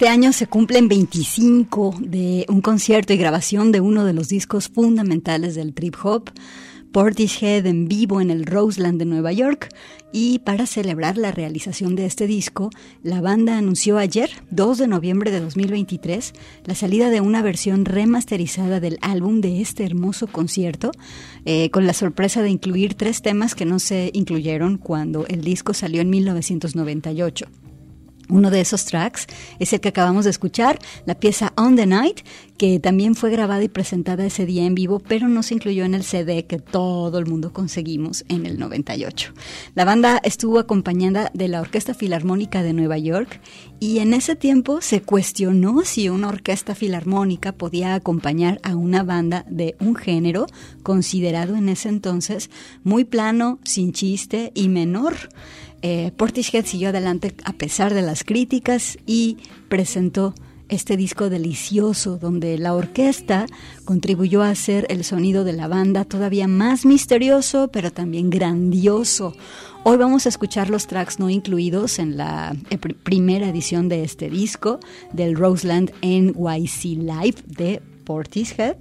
Este año se cumplen 25 de un concierto y grabación de uno de los discos fundamentales del trip hop, Portishead en vivo en el Roseland de Nueva York y para celebrar la realización de este disco, la banda anunció ayer, 2 de noviembre de 2023, la salida de una versión remasterizada del álbum de este hermoso concierto, eh, con la sorpresa de incluir tres temas que no se incluyeron cuando el disco salió en 1998. Uno de esos tracks es el que acabamos de escuchar, la pieza On the Night, que también fue grabada y presentada ese día en vivo, pero no se incluyó en el CD que todo el mundo conseguimos en el 98. La banda estuvo acompañada de la Orquesta Filarmónica de Nueva York y en ese tiempo se cuestionó si una orquesta filarmónica podía acompañar a una banda de un género considerado en ese entonces muy plano, sin chiste y menor. Eh, Portishead siguió adelante a pesar de las críticas y presentó este disco delicioso donde la orquesta contribuyó a hacer el sonido de la banda todavía más misterioso pero también grandioso. Hoy vamos a escuchar los tracks no incluidos en la eh, primera edición de este disco del Roseland NYC Live de Portishead.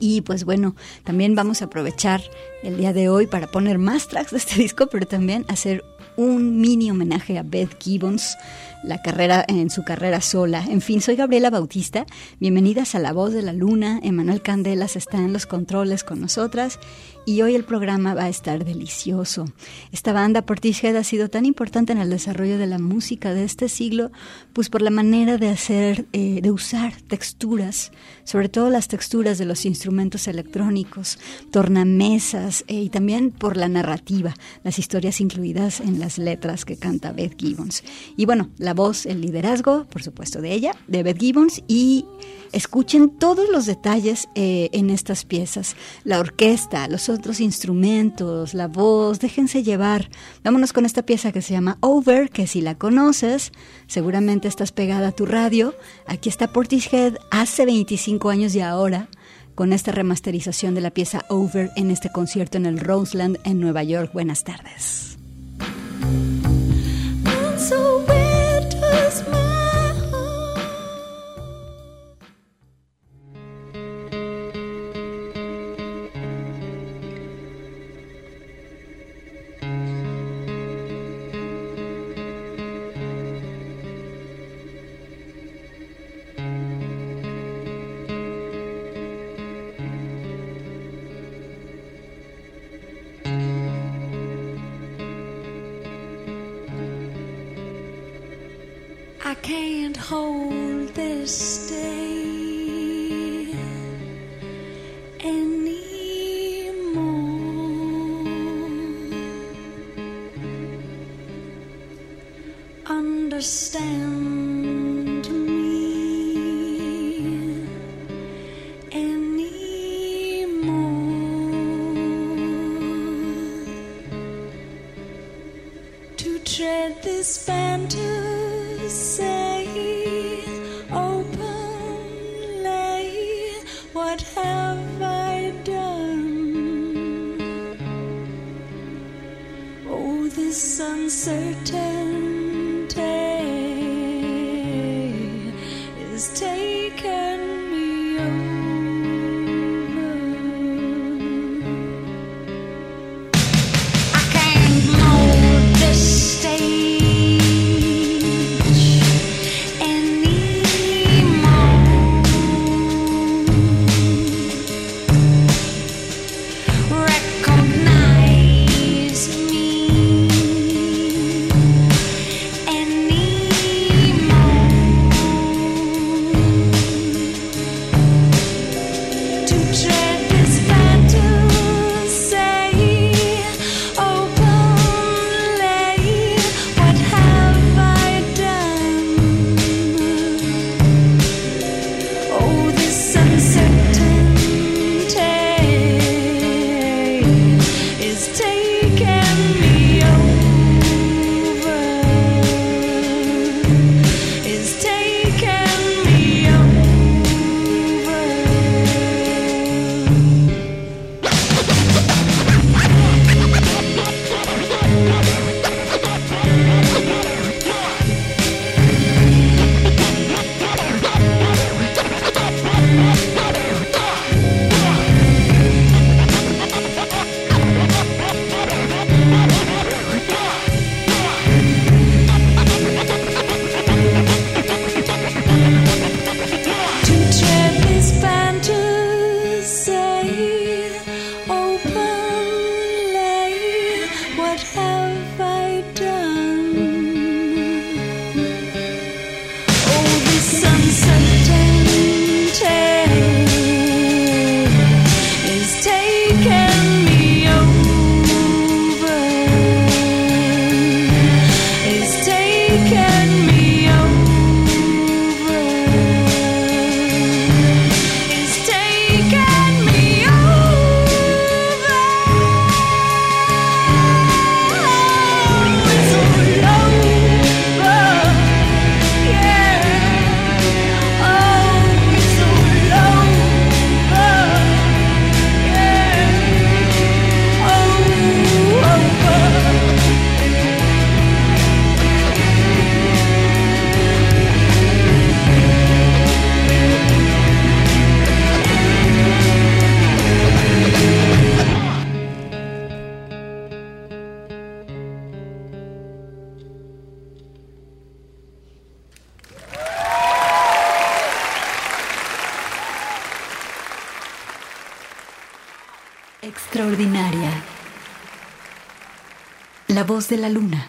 Y pues bueno, también vamos a aprovechar el día de hoy para poner más tracks de este disco, pero también hacer un mini homenaje a Beth Gibbons, la carrera en su carrera sola. En fin, soy Gabriela Bautista. Bienvenidas a La Voz de la Luna. Emanuel Candelas está en los controles con nosotras y hoy el programa va a estar delicioso. Esta banda Portishead ha sido tan importante en el desarrollo de la música de este siglo, pues por la manera de hacer, eh, de usar texturas, sobre todo las texturas de los instrumentos electrónicos, tornamesas eh, y también por la narrativa, las historias incluidas en las letras que canta Beth Gibbons. Y bueno, la voz, el liderazgo, por supuesto, de ella, de Beth Gibbons y escuchen todos los detalles eh, en estas piezas, la orquesta, los otros instrumentos, la voz, déjense llevar. Vámonos con esta pieza que se llama Over, que si la conoces, seguramente estás pegada a tu radio. Aquí está Portishead hace 25 años y ahora con esta remasterización de la pieza Over en este concierto en el Roseland en Nueva York. Buenas tardes. I can't hold this day any just De la luna.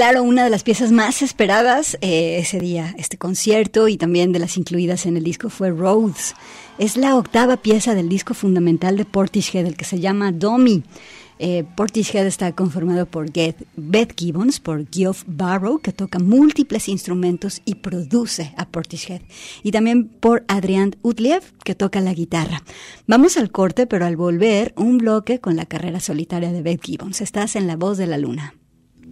claro, una de las piezas más esperadas eh, ese día, este concierto y también de las incluidas en el disco fue Rhodes. Es la octava pieza del disco fundamental de Portishead, el que se llama Domi. Eh, Portishead está conformado por Beth Gibbons, por Geoff Barrow, que toca múltiples instrumentos y produce a Portishead, y también por Adrian Utliev, que toca la guitarra. Vamos al corte, pero al volver, un bloque con la carrera solitaria de Beth Gibbons. Estás en La Voz de la Luna.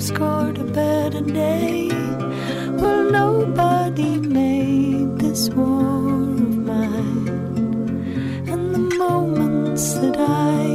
have scored a better day. Well, nobody made this war of mine, and the moments that I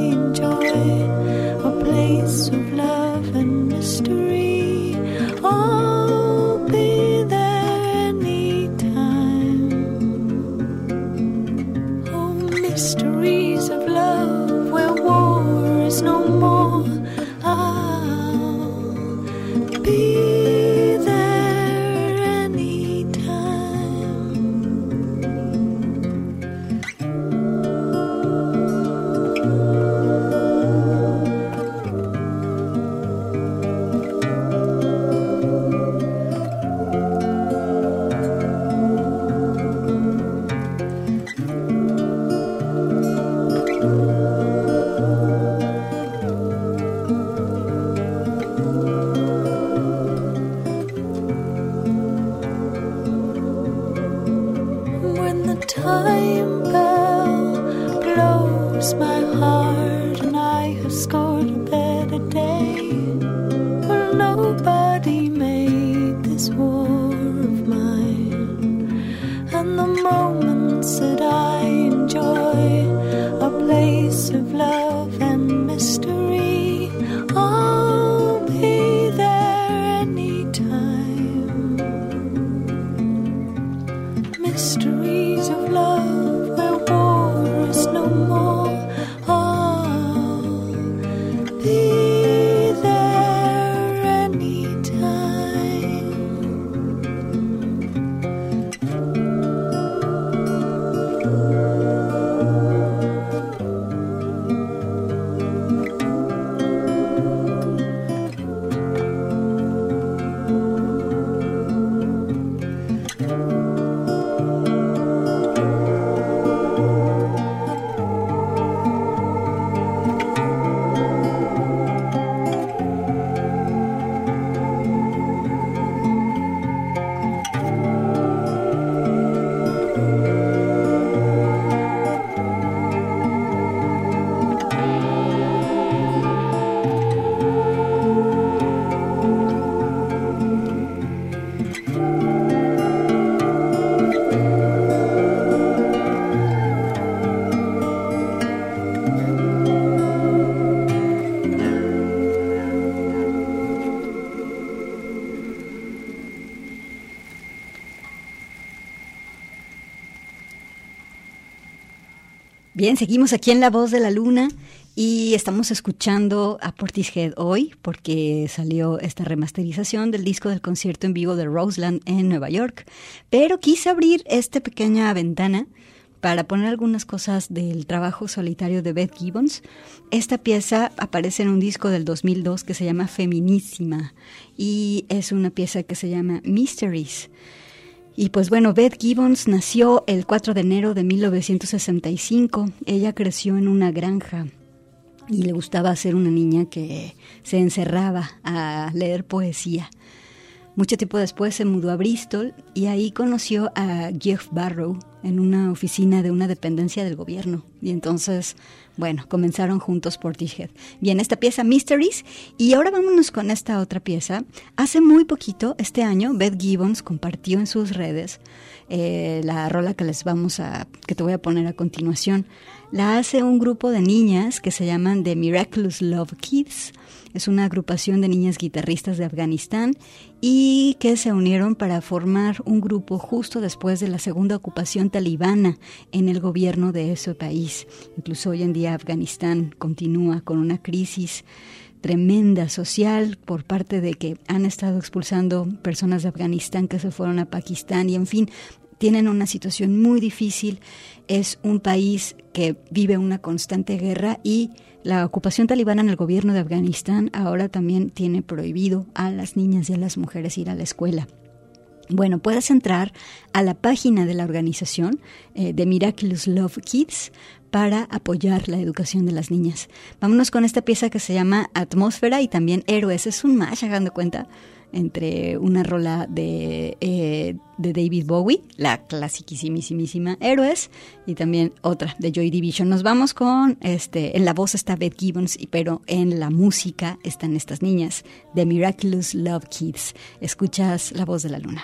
Bien, seguimos aquí en La Voz de la Luna y estamos escuchando a Portishead hoy porque salió esta remasterización del disco del concierto en vivo de Roseland en Nueva York. Pero quise abrir esta pequeña ventana para poner algunas cosas del trabajo solitario de Beth Gibbons. Esta pieza aparece en un disco del 2002 que se llama Feminísima y es una pieza que se llama Mysteries. Y pues bueno, Beth Gibbons nació el 4 de enero de 1965. Ella creció en una granja y le gustaba ser una niña que se encerraba a leer poesía. Mucho tiempo después se mudó a Bristol y ahí conoció a Jeff Barrow en una oficina de una dependencia del gobierno. Y entonces bueno, comenzaron juntos Portishead. Bien, esta pieza Mysteries y ahora vámonos con esta otra pieza. Hace muy poquito, este año, Beth Gibbons compartió en sus redes eh, la rola que les vamos a, que te voy a poner a continuación. La hace un grupo de niñas que se llaman The Miraculous Love Kids. Es una agrupación de niñas guitarristas de Afganistán y que se unieron para formar un grupo justo después de la segunda ocupación talibana en el gobierno de ese país. Incluso hoy en día Afganistán continúa con una crisis tremenda social por parte de que han estado expulsando personas de Afganistán que se fueron a Pakistán y en fin, tienen una situación muy difícil. Es un país que vive una constante guerra y la ocupación talibana en el gobierno de Afganistán ahora también tiene prohibido a las niñas y a las mujeres ir a la escuela. Bueno, puedes entrar a la página de la organización eh, de Miraculous Love Kids para apoyar la educación de las niñas. Vámonos con esta pieza que se llama Atmósfera y también Héroes. Es un match, hagan cuenta entre una rola de, eh, de David Bowie, la clasiquísimísima Héroes, y también otra de Joy Division. Nos vamos con, este, en la voz está Beth Gibbons, pero en la música están estas niñas, The Miraculous Love Kids. Escuchas la voz de la luna.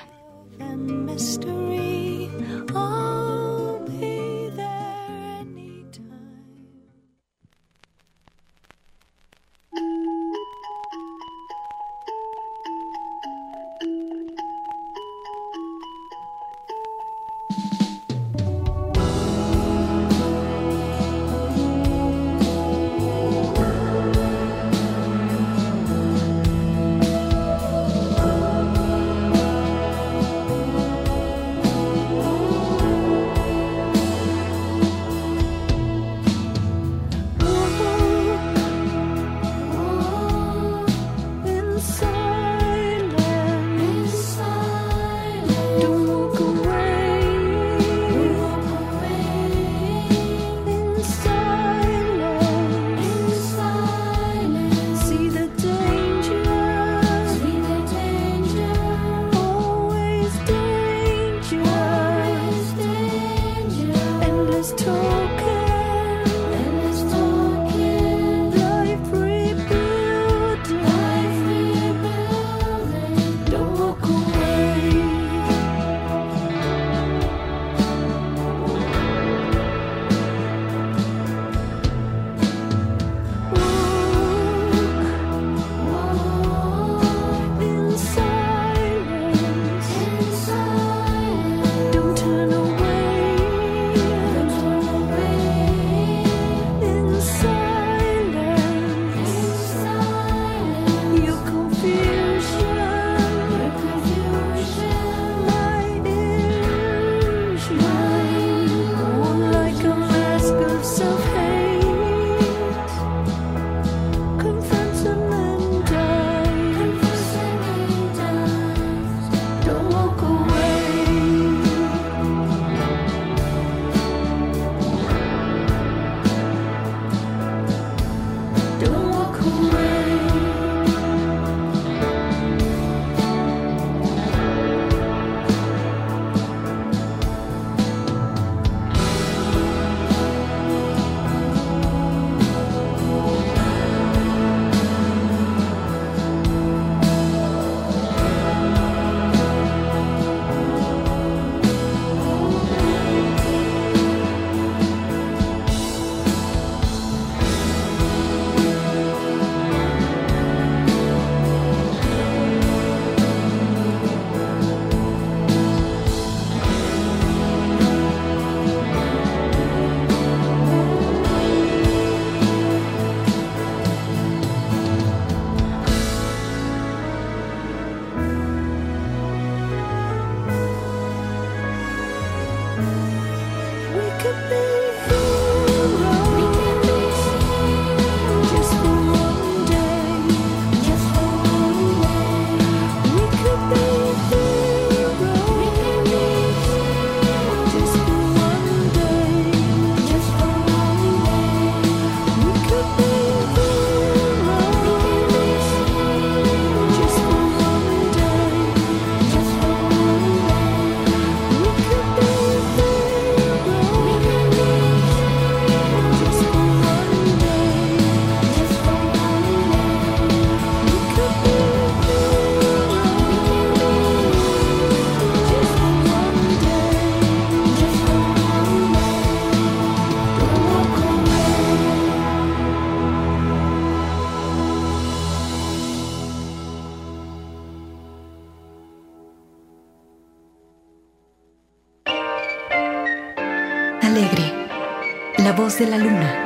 De la luna.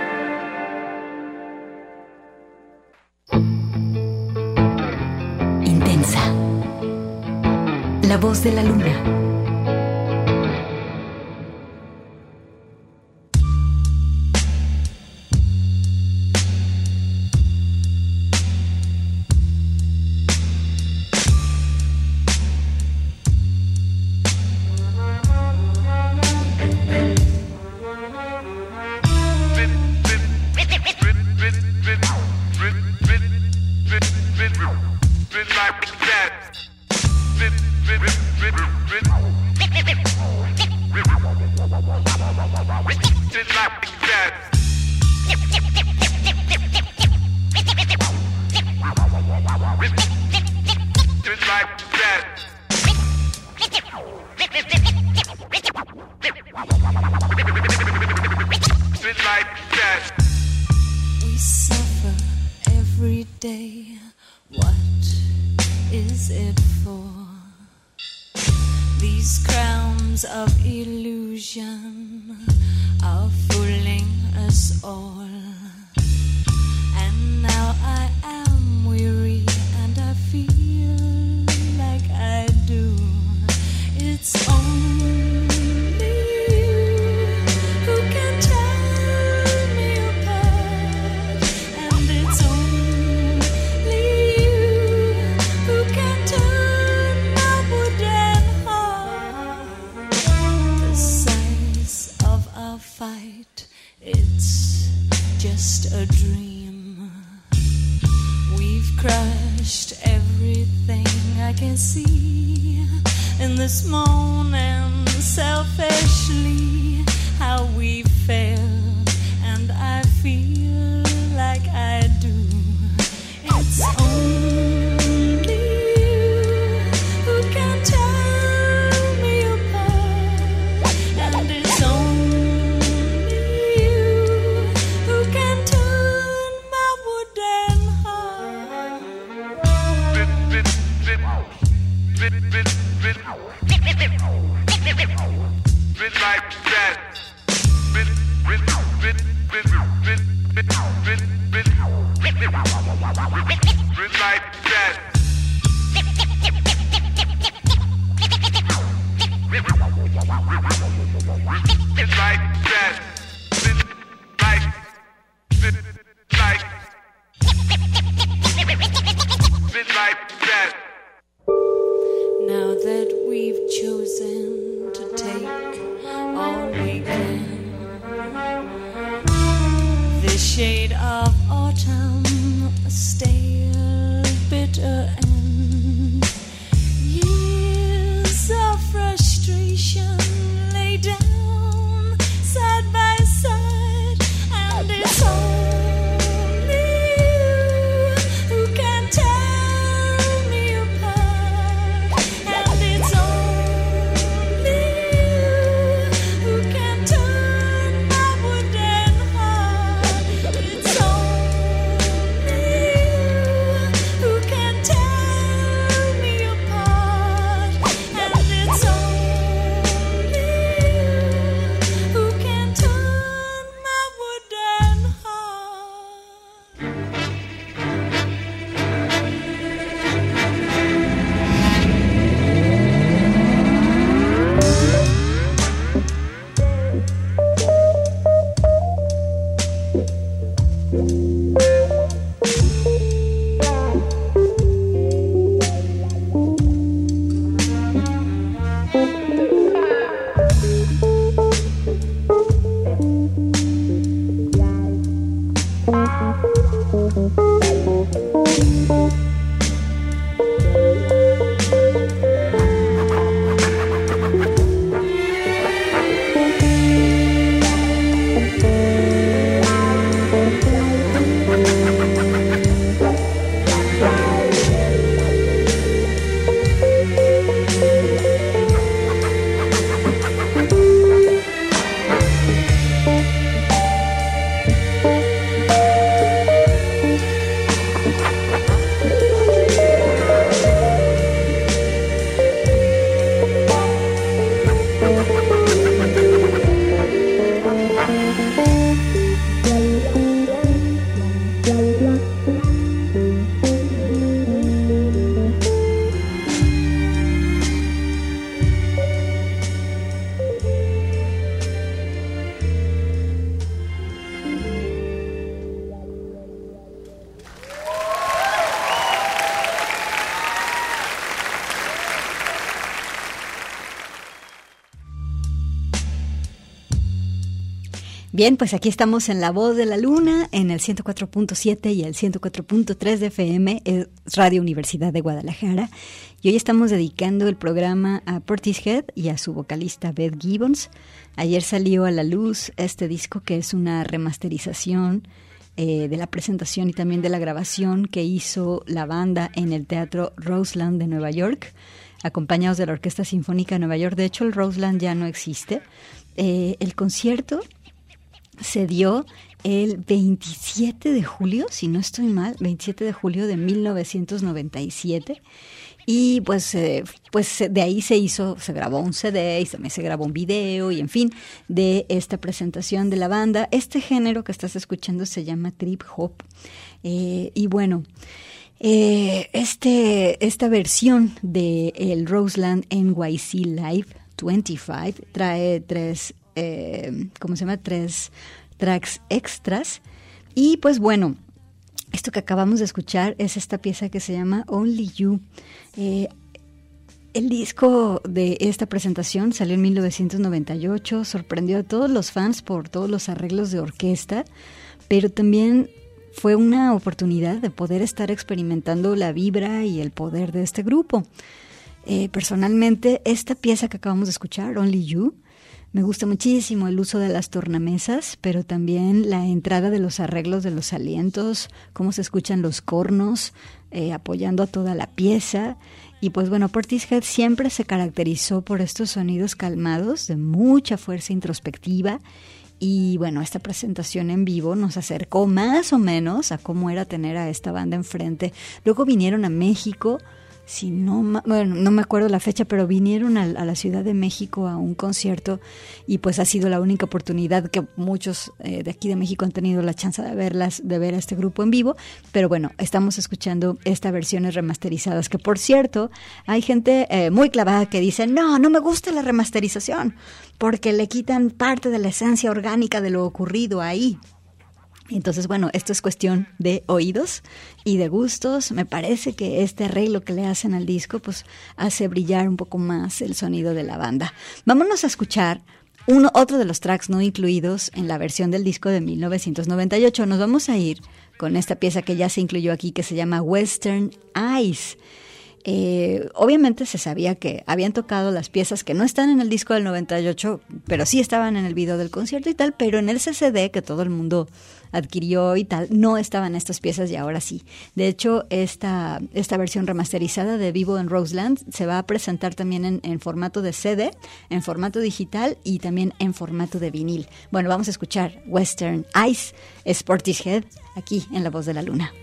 like Bien, pues aquí estamos en La Voz de la Luna, en el 104.7 y el 104.3 de FM, Radio Universidad de Guadalajara. Y hoy estamos dedicando el programa a Portishead y a su vocalista Beth Gibbons. Ayer salió a la luz este disco que es una remasterización eh, de la presentación y también de la grabación que hizo la banda en el Teatro Roseland de Nueva York, acompañados de la Orquesta Sinfónica de Nueva York. De hecho, el Roseland ya no existe. Eh, el concierto se dio el 27 de julio, si no estoy mal, 27 de julio de 1997. Y pues, eh, pues de ahí se hizo, se grabó un CD y también se grabó un video y en fin, de esta presentación de la banda. Este género que estás escuchando se llama trip hop. Eh, y bueno, eh, este, esta versión de el Roseland NYC Live 25 trae tres eh, ¿cómo se llama? Tres tracks extras. Y pues bueno, esto que acabamos de escuchar es esta pieza que se llama Only You. Eh, el disco de esta presentación salió en 1998, sorprendió a todos los fans por todos los arreglos de orquesta, pero también fue una oportunidad de poder estar experimentando la vibra y el poder de este grupo. Eh, personalmente, esta pieza que acabamos de escuchar, Only You, me gusta muchísimo el uso de las tornamesas, pero también la entrada de los arreglos de los alientos, cómo se escuchan los cornos, eh, apoyando a toda la pieza. Y pues bueno, Portishead siempre se caracterizó por estos sonidos calmados, de mucha fuerza introspectiva. Y bueno, esta presentación en vivo nos acercó más o menos a cómo era tener a esta banda enfrente. Luego vinieron a México si no, bueno, no me acuerdo la fecha, pero vinieron a, la Ciudad de México a un concierto y pues ha sido la única oportunidad que muchos eh, de aquí de México han tenido la chance de verlas, de ver a este grupo en vivo. Pero bueno, estamos escuchando estas versiones remasterizadas, que por cierto, hay gente eh, muy clavada que dice, no, no me gusta la remasterización, porque le quitan parte de la esencia orgánica de lo ocurrido ahí. Entonces, bueno, esto es cuestión de oídos y de gustos. Me parece que este arreglo que le hacen al disco, pues hace brillar un poco más el sonido de la banda. Vámonos a escuchar uno, otro de los tracks no incluidos en la versión del disco de 1998. Nos vamos a ir con esta pieza que ya se incluyó aquí, que se llama Western Eyes. Eh, obviamente se sabía que habían tocado las piezas que no están en el disco del 98, pero sí estaban en el video del concierto y tal, pero en el CCD que todo el mundo adquirió y tal, no estaban estas piezas y ahora sí. De hecho, esta, esta versión remasterizada de Vivo en Roseland se va a presentar también en, formato de CD, en formato digital y también en formato de vinil. Bueno, vamos a escuchar Western Ice, Head aquí en La Voz de la Luna.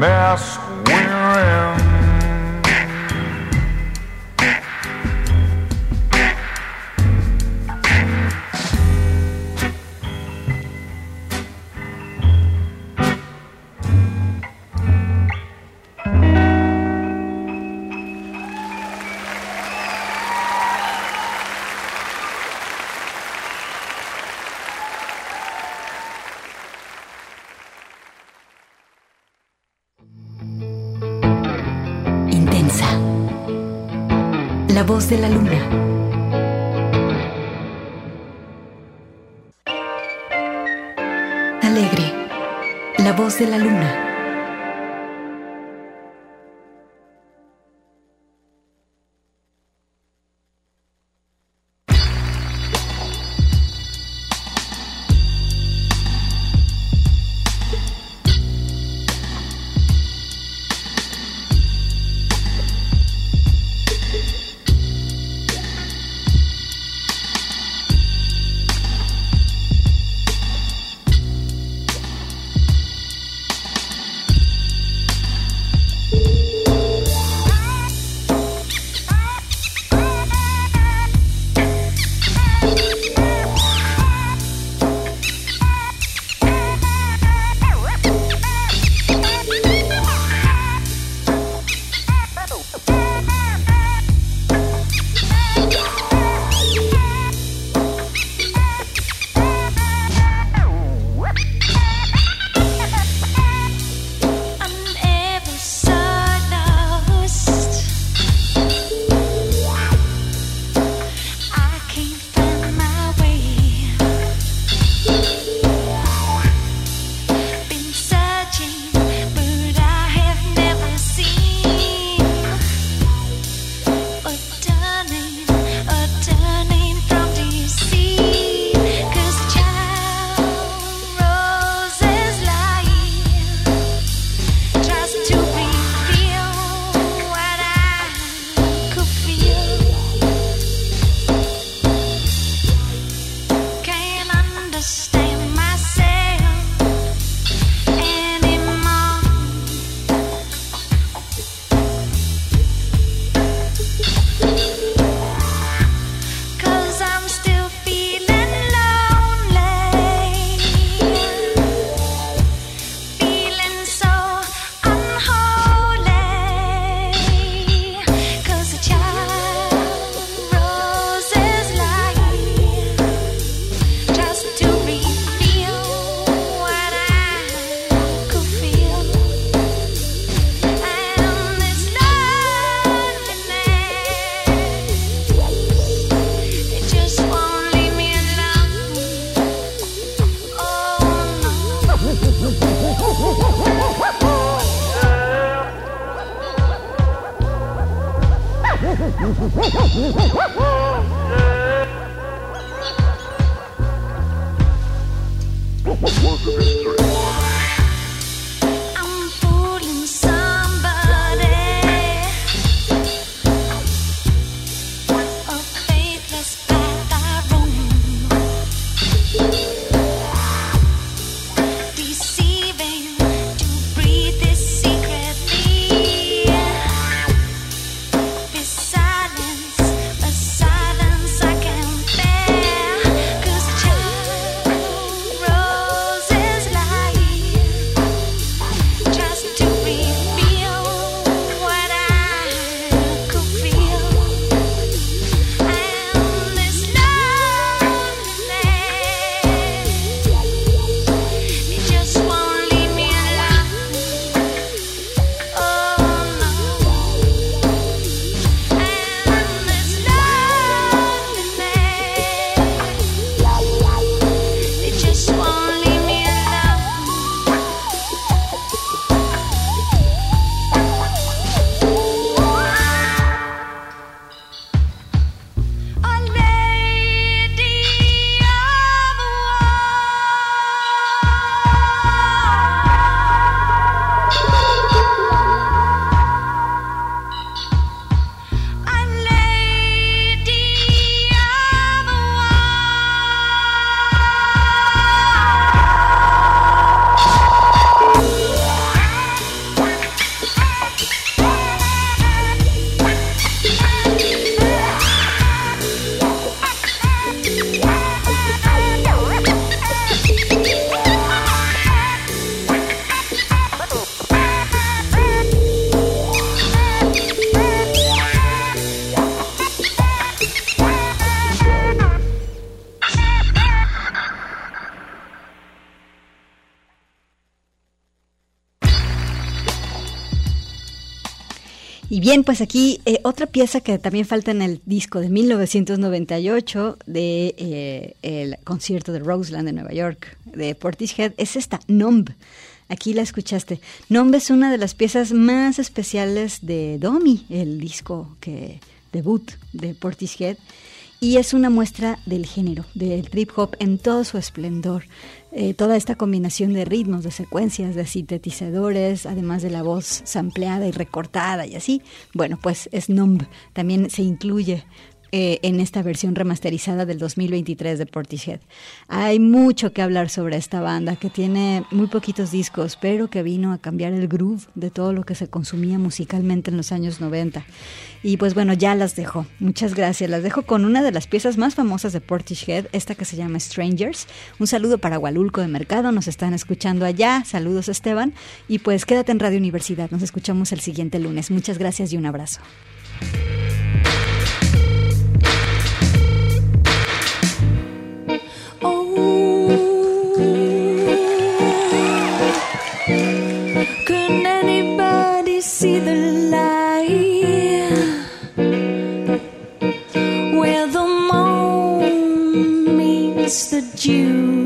Mass. De la luna. Alegre, la voz de la luna. Work of history. Bien, pues aquí eh, otra pieza que también falta en el disco de 1998 de eh, el concierto de Roseland de Nueva York de Portishead es esta, Numb. Aquí la escuchaste. Numb es una de las piezas más especiales de Domi, el disco que debut de Portishead y es una muestra del género, del trip hop en todo su esplendor. Eh, toda esta combinación de ritmos, de secuencias, de sintetizadores, además de la voz sampleada y recortada y así, bueno, pues es Numb. También se incluye eh, en esta versión remasterizada del 2023 de Portishead. Hay mucho que hablar sobre esta banda que tiene muy poquitos discos, pero que vino a cambiar el groove de todo lo que se consumía musicalmente en los años 90. Y pues bueno, ya las dejo. Muchas gracias. Las dejo con una de las piezas más famosas de Portishead, esta que se llama Strangers. Un saludo para Gualulco de Mercado, nos están escuchando allá. Saludos Esteban. Y pues quédate en Radio Universidad. Nos escuchamos el siguiente lunes. Muchas gracias y un abrazo. Meets the